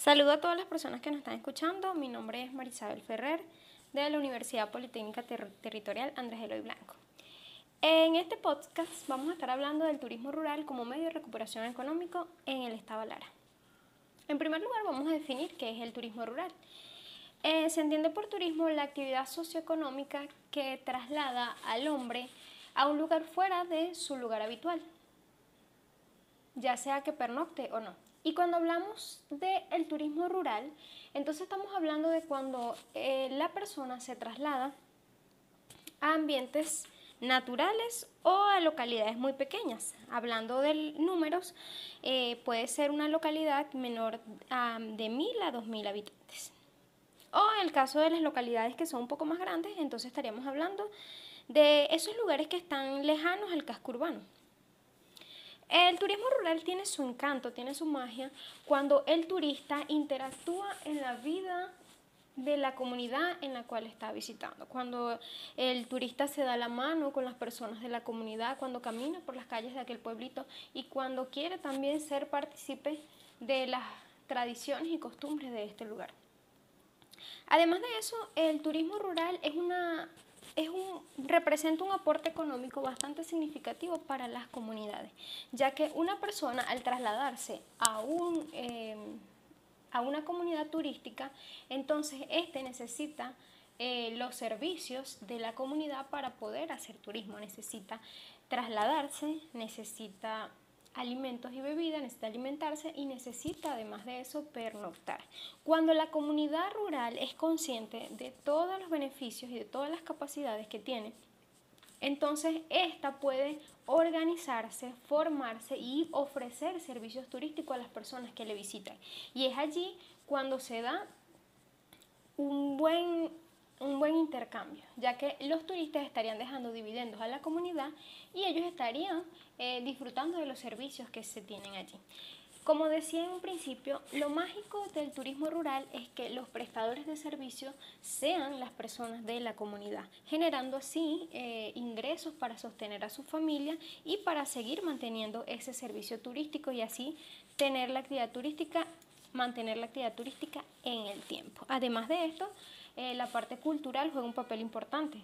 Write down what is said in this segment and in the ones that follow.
Saludo a todas las personas que nos están escuchando. Mi nombre es Marisabel Ferrer de la Universidad Politécnica Territorial Andrés Eloy Blanco. En este podcast vamos a estar hablando del turismo rural como medio de recuperación económico en el estado Lara. En primer lugar vamos a definir qué es el turismo rural. Eh, se entiende por turismo la actividad socioeconómica que traslada al hombre a un lugar fuera de su lugar habitual, ya sea que pernocte o no. Y cuando hablamos del turismo rural, entonces estamos hablando de cuando eh, la persona se traslada a ambientes naturales o a localidades muy pequeñas. Hablando de números, eh, puede ser una localidad menor de 1.000 a 2.000 habitantes. O en el caso de las localidades que son un poco más grandes, entonces estaríamos hablando de esos lugares que están lejanos al casco urbano. El turismo rural tiene su encanto, tiene su magia cuando el turista interactúa en la vida de la comunidad en la cual está visitando. Cuando el turista se da la mano con las personas de la comunidad, cuando camina por las calles de aquel pueblito y cuando quiere también ser partícipe de las tradiciones y costumbres de este lugar. Además de eso, el turismo rural es una es un, representa un aporte económico bastante significativo para las comunidades, ya que una persona al trasladarse a, un, eh, a una comunidad turística, entonces éste necesita eh, los servicios de la comunidad para poder hacer turismo, necesita trasladarse, necesita alimentos y bebidas, necesita alimentarse y necesita además de eso pernoctar. Cuando la comunidad rural es consciente de todos los beneficios y de todas las capacidades que tiene, entonces esta puede organizarse, formarse y ofrecer servicios turísticos a las personas que le visitan. Y es allí cuando se da un buen un buen intercambio, ya que los turistas estarían dejando dividendos a la comunidad y ellos estarían eh, disfrutando de los servicios que se tienen allí. Como decía en un principio, lo mágico del turismo rural es que los prestadores de servicios sean las personas de la comunidad, generando así eh, ingresos para sostener a su familia y para seguir manteniendo ese servicio turístico y así tener la actividad turística, mantener la actividad turística en el tiempo. Además de esto, eh, la parte cultural juega un papel importante,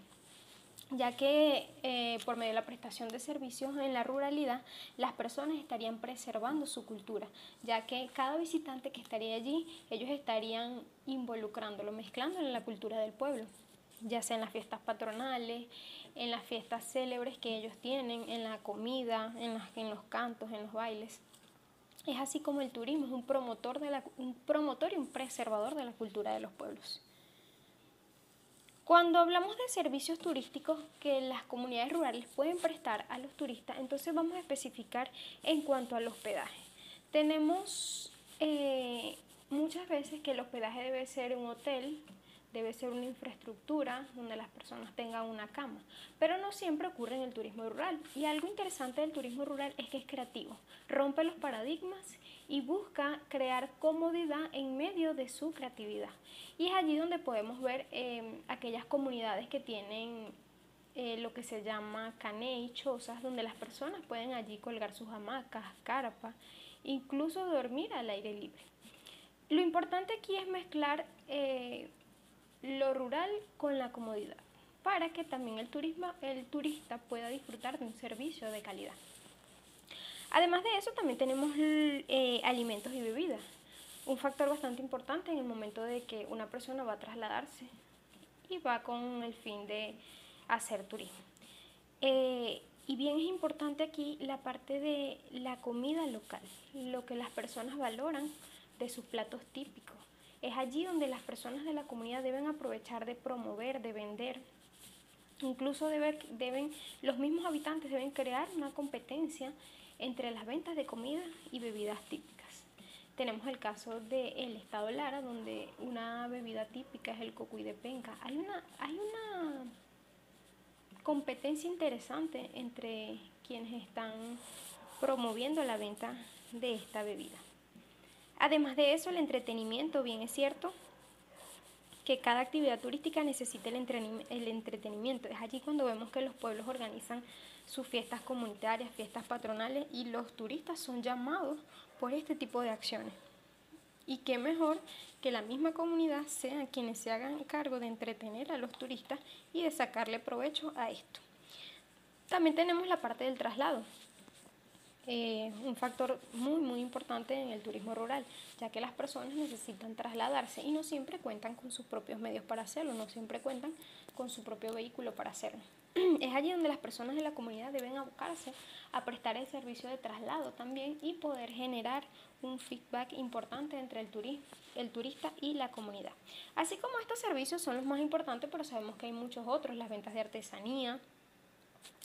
ya que eh, por medio de la prestación de servicios en la ruralidad, las personas estarían preservando su cultura, ya que cada visitante que estaría allí, ellos estarían involucrándolo, mezclándolo en la cultura del pueblo, ya sea en las fiestas patronales, en las fiestas célebres que ellos tienen, en la comida, en, en los cantos, en los bailes. Es así como el turismo es un promotor, de la, un promotor y un preservador de la cultura de los pueblos. Cuando hablamos de servicios turísticos que las comunidades rurales pueden prestar a los turistas, entonces vamos a especificar en cuanto al hospedaje. Tenemos eh, muchas veces que el hospedaje debe ser un hotel, debe ser una infraestructura donde las personas tengan una cama, pero no siempre ocurre en el turismo rural. Y algo interesante del turismo rural es que es creativo, rompe los paradigmas y busca crear comodidad en medio de su creatividad. Y es allí donde podemos ver em, aquellas comunidades que tienen eh, lo que se llama caney, chozas, donde las personas pueden allí colgar sus hamacas, carpas, incluso dormir al aire libre. Lo importante aquí es mezclar eh, lo rural con la comodidad, para que también el, turismo, el turista pueda disfrutar de un servicio de calidad. Además de eso, también tenemos eh, alimentos y bebidas. Un factor bastante importante en el momento de que una persona va a trasladarse y va con el fin de hacer turismo. Eh, y bien es importante aquí la parte de la comida local, lo que las personas valoran de sus platos típicos. Es allí donde las personas de la comunidad deben aprovechar de promover, de vender. Incluso deben, los mismos habitantes deben crear una competencia entre las ventas de comida y bebidas típicas. Tenemos el caso del estado Lara, donde una bebida típica es el cocuy de penca. Hay una, hay una competencia interesante entre quienes están promoviendo la venta de esta bebida. Además de eso, el entretenimiento, bien es cierto, que cada actividad turística necesita el, entretenimiento. Es allí cuando vemos que los pueblos organizan sus fiestas comunitarias, fiestas patronales y los turistas son llamados por este tipo de acciones. Y qué mejor que la misma comunidad sea quienes se hagan cargo de entretener a los turistas y de sacarle provecho a esto. También tenemos la parte del traslado. Eh, un factor muy muy importante en el turismo rural, ya que las personas necesitan trasladarse y no siempre cuentan con sus propios medios para hacerlo, no siempre cuentan con su propio vehículo para hacerlo. Es allí donde las personas de la comunidad deben abocarse a prestar el servicio de traslado también y poder generar un feedback importante entre el, el turista y la comunidad. Así como estos servicios son los más importantes, pero sabemos que hay muchos otros, las ventas de artesanía,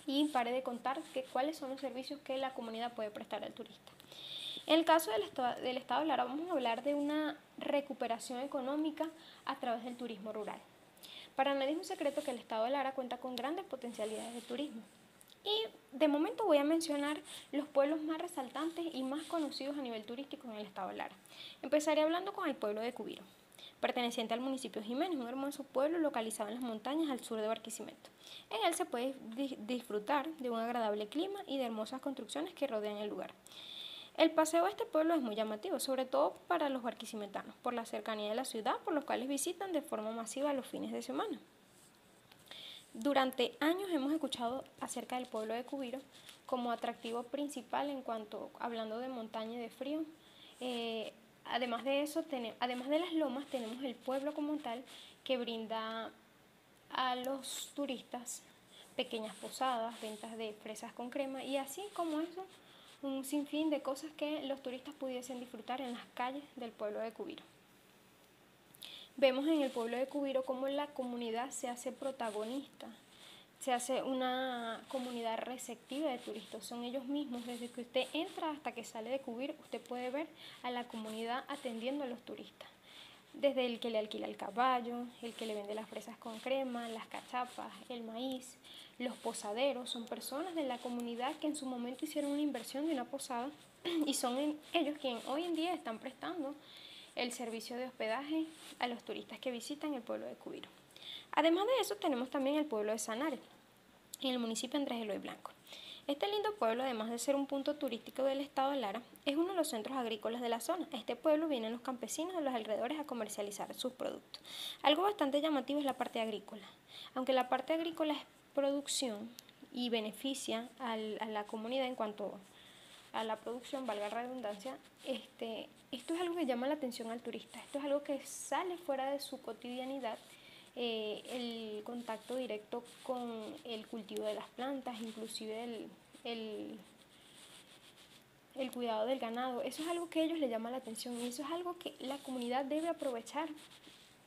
y pare de contar que, cuáles son los servicios que la comunidad puede prestar al turista. En el caso del estado, del estado Lara vamos a hablar de una recuperación económica a través del turismo rural. Para nadie es un secreto que el estado de Lara cuenta con grandes potencialidades de turismo. Y de momento voy a mencionar los pueblos más resaltantes y más conocidos a nivel turístico en el estado de Lara. Empezaré hablando con el pueblo de Cubiro perteneciente al municipio Jiménez, un hermoso pueblo localizado en las montañas al sur de Barquisimeto. En él se puede disfrutar de un agradable clima y de hermosas construcciones que rodean el lugar. El paseo a este pueblo es muy llamativo, sobre todo para los barquisimetanos, por la cercanía de la ciudad, por los cuales visitan de forma masiva los fines de semana. Durante años hemos escuchado acerca del pueblo de Cubiro como atractivo principal en cuanto, hablando de montaña y de frío, eh, Además de eso, además de las lomas, tenemos el pueblo como tal que brinda a los turistas pequeñas posadas, ventas de fresas con crema y así como eso, un sinfín de cosas que los turistas pudiesen disfrutar en las calles del pueblo de Cubiro. Vemos en el pueblo de Cubiro cómo la comunidad se hace protagonista se hace una comunidad receptiva de turistas. Son ellos mismos, desde que usted entra hasta que sale de Cubir, usted puede ver a la comunidad atendiendo a los turistas. Desde el que le alquila el caballo, el que le vende las fresas con crema, las cachapas, el maíz, los posaderos, son personas de la comunidad que en su momento hicieron una inversión de una posada y son ellos quienes hoy en día están prestando el servicio de hospedaje a los turistas que visitan el pueblo de Cubiro. Además de eso, tenemos también el pueblo de Sanare, en el municipio Andrés Eloy Blanco. Este lindo pueblo, además de ser un punto turístico del estado de Lara, es uno de los centros agrícolas de la zona. Este pueblo vienen los campesinos de los alrededores a comercializar sus productos. Algo bastante llamativo es la parte agrícola. Aunque la parte agrícola es producción y beneficia a la comunidad en cuanto a la producción, valga la redundancia, este, esto es algo que llama la atención al turista. Esto es algo que sale fuera de su cotidianidad eh, el contacto directo con el cultivo de las plantas, inclusive el, el, el, cuidado del ganado. Eso es algo que a ellos les llama la atención y eso es algo que la comunidad debe aprovechar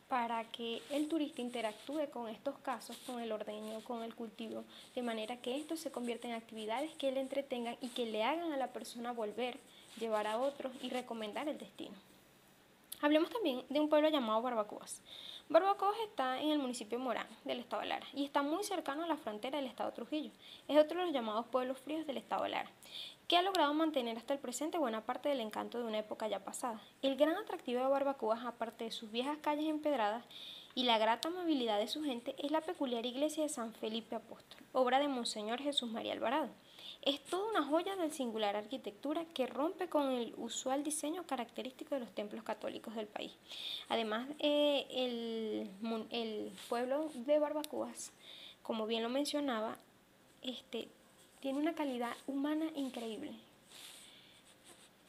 para que el turista interactúe con estos casos, con el ordeño, con el cultivo, de manera que esto se convierta en actividades que le entretengan y que le hagan a la persona volver, llevar a otros y recomendar el destino. Hablemos también de un pueblo llamado Barbacoas. Barbacoas está en el municipio Morán, del estado de Lara, y está muy cercano a la frontera del estado de Trujillo. Es otro de los llamados pueblos fríos del estado de Lara, que ha logrado mantener hasta el presente buena parte del encanto de una época ya pasada. El gran atractivo de Barbacoas, aparte de sus viejas calles empedradas y la grata amabilidad de su gente, es la peculiar iglesia de San Felipe Apóstol, obra de Monseñor Jesús María Alvarado. Es toda una joya de singular arquitectura que rompe con el usual diseño característico de los templos católicos del país. Además, eh, el, el, pueblo de Barbacoas, como bien lo mencionaba, este, tiene una calidad humana increíble.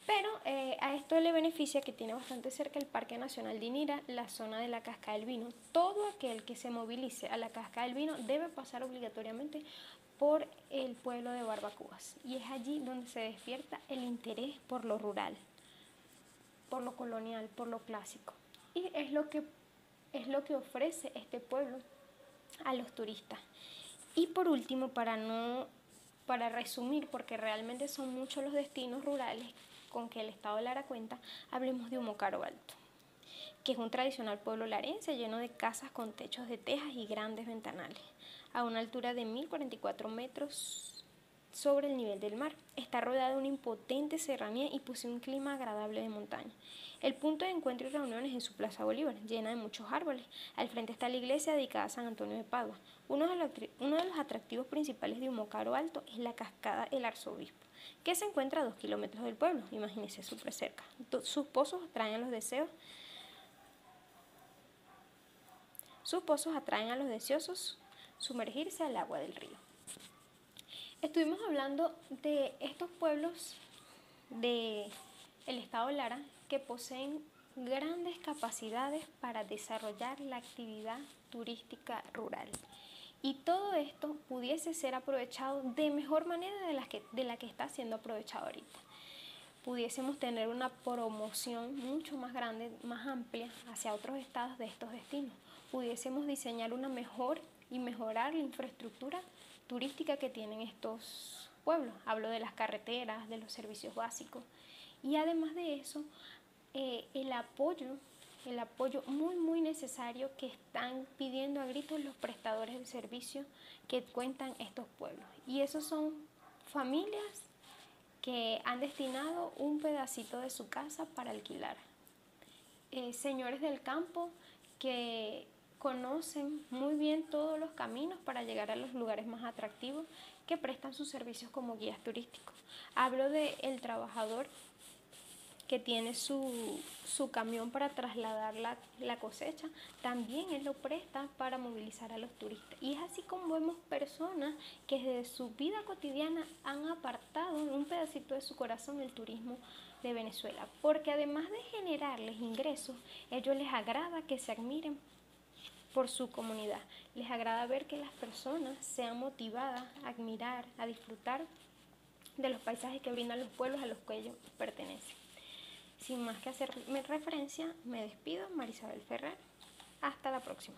Pero eh, a esto le beneficia que tiene bastante cerca el Parque Nacional de Inira, la zona de la Casca del Vino. Todo aquel que se movilice a la Casca del Vino debe pasar obligatoriamente por el pueblo de Barbacoas y es allí donde se despierta el interés por lo rural, por lo colonial, por lo clásico. Y es lo que, es lo que ofrece este pueblo a los turistas. Y por último, para no para resumir, porque realmente son muchos los destinos rurales con que el Estado Lara cuenta, hablemos de Humocaro Alto, que es un tradicional pueblo larense lleno de casas con techos de tejas y grandes ventanales a una altura de 1044 metros sobre el nivel del mar. Está rodeada de una impotente serranía y posee un clima agradable de montaña. El punto de encuentro y reuniones es su Plaza Bolívar, llena de muchos árboles. Al frente está la iglesia dedicada a San Antonio de Padua. Uno de los, atractivos principales de Humocaro Alto es la cascada El Arzobispo, que se encuentra a dos kilómetros del pueblo. Imagínense, súper cerca. Sus pozos atraen a los deseos. Sus pozos atraen a los deseosos sumergirse al agua del río. Estuvimos hablando de estos pueblos del el estado Lara que poseen grandes capacidades para desarrollar la actividad turística rural. Y todo esto pudiese ser aprovechado de mejor manera de la que, de la que está siendo aprovechado ahorita. Pudiésemos tener una promoción mucho más grande, más amplia hacia otros estados de estos destinos. Pudiésemos diseñar una mejor y mejorar la infraestructura turística que tienen estos pueblos. Hablo de las carreteras, de los servicios básicos. Y además de eso, eh, el apoyo, el apoyo muy, muy necesario que están pidiendo a gritos los prestadores de servicio que cuentan estos pueblos. Y esos son familias que han destinado un pedacito de su casa para alquilar. Eh, señores del campo que conocen muy bien todos los caminos para llegar a los lugares más atractivos que prestan sus servicios como guías turísticos. Hablo de el trabajador que tiene su, camión para trasladar la, la, cosecha, también él lo presta para movilizar a los turistas. Y es así como vemos personas que desde su vida cotidiana han apartado un pedacito de su corazón el turismo de Venezuela, porque además de generarles ingresos, ellos les agrada que se admiren por su comunidad. Les agrada ver que las personas sean motivadas a admirar, a disfrutar de los paisajes que brindan los pueblos a los que ellos pertenecen. Sin más que hacerme referencia, me despido, Marisabel Ferrer. Hasta la próxima.